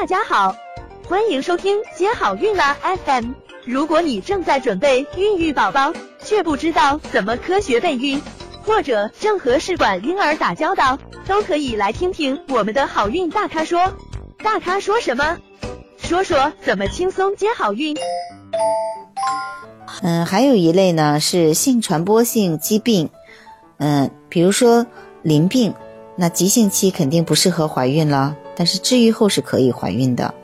大家好，欢迎收听接好运啦 FM。如果你正在准备孕育宝宝，却不知道怎么科学备孕，或者正和试管婴儿打交道，都可以来听听我们的好运大咖说。大咖说什么？说说怎么轻松接好运。嗯，还有一类呢是性传播性疾病，嗯，比如说淋病，那急性期肯定不适合怀孕了，但是治愈后是可以怀孕的。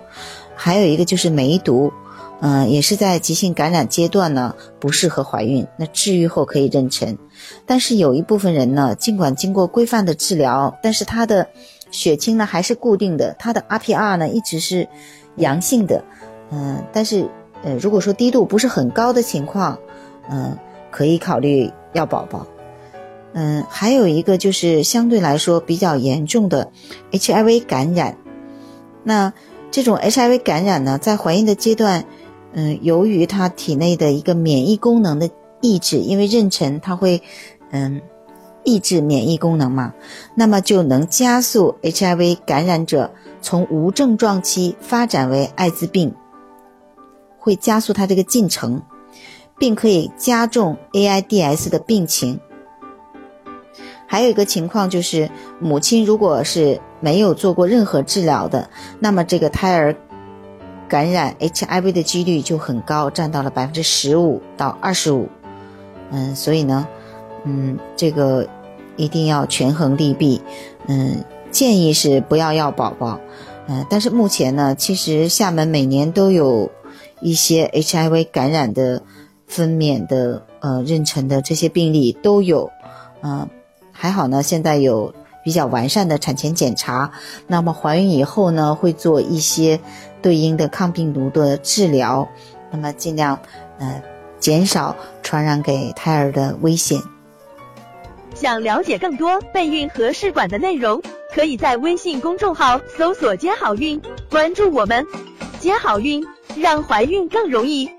还有一个就是梅毒，嗯，也是在急性感染阶段呢不适合怀孕，那治愈后可以妊娠。但是有一部分人呢，尽管经过规范的治疗，但是他的血清呢还是固定的，他的 RPR 呢一直是阳性的，嗯，但是。呃，如果说低度不是很高的情况，嗯，可以考虑要宝宝。嗯，还有一个就是相对来说比较严重的 HIV 感染。那这种 HIV 感染呢，在怀孕的阶段，嗯，由于它体内的一个免疫功能的抑制，因为妊娠它会，嗯，抑制免疫功能嘛，那么就能加速 HIV 感染者从无症状期发展为艾滋病。会加速它这个进程，并可以加重 AIDS 的病情。还有一个情况就是，母亲如果是没有做过任何治疗的，那么这个胎儿感染 HIV 的几率就很高，占到了百分之十五到二十五。嗯，所以呢，嗯，这个一定要权衡利弊。嗯，建议是不要要宝宝。嗯，但是目前呢，其实厦门每年都有。一些 HIV 感染的分娩的呃妊娠的这些病例都有，嗯，还好呢，现在有比较完善的产前检查。那么怀孕以后呢，会做一些对应的抗病毒的治疗，那么尽量呃减少传染给胎儿的危险。想了解更多备孕和试管的内容，可以在微信公众号搜索“接好运”，关注我们，接好运。让怀孕更容易。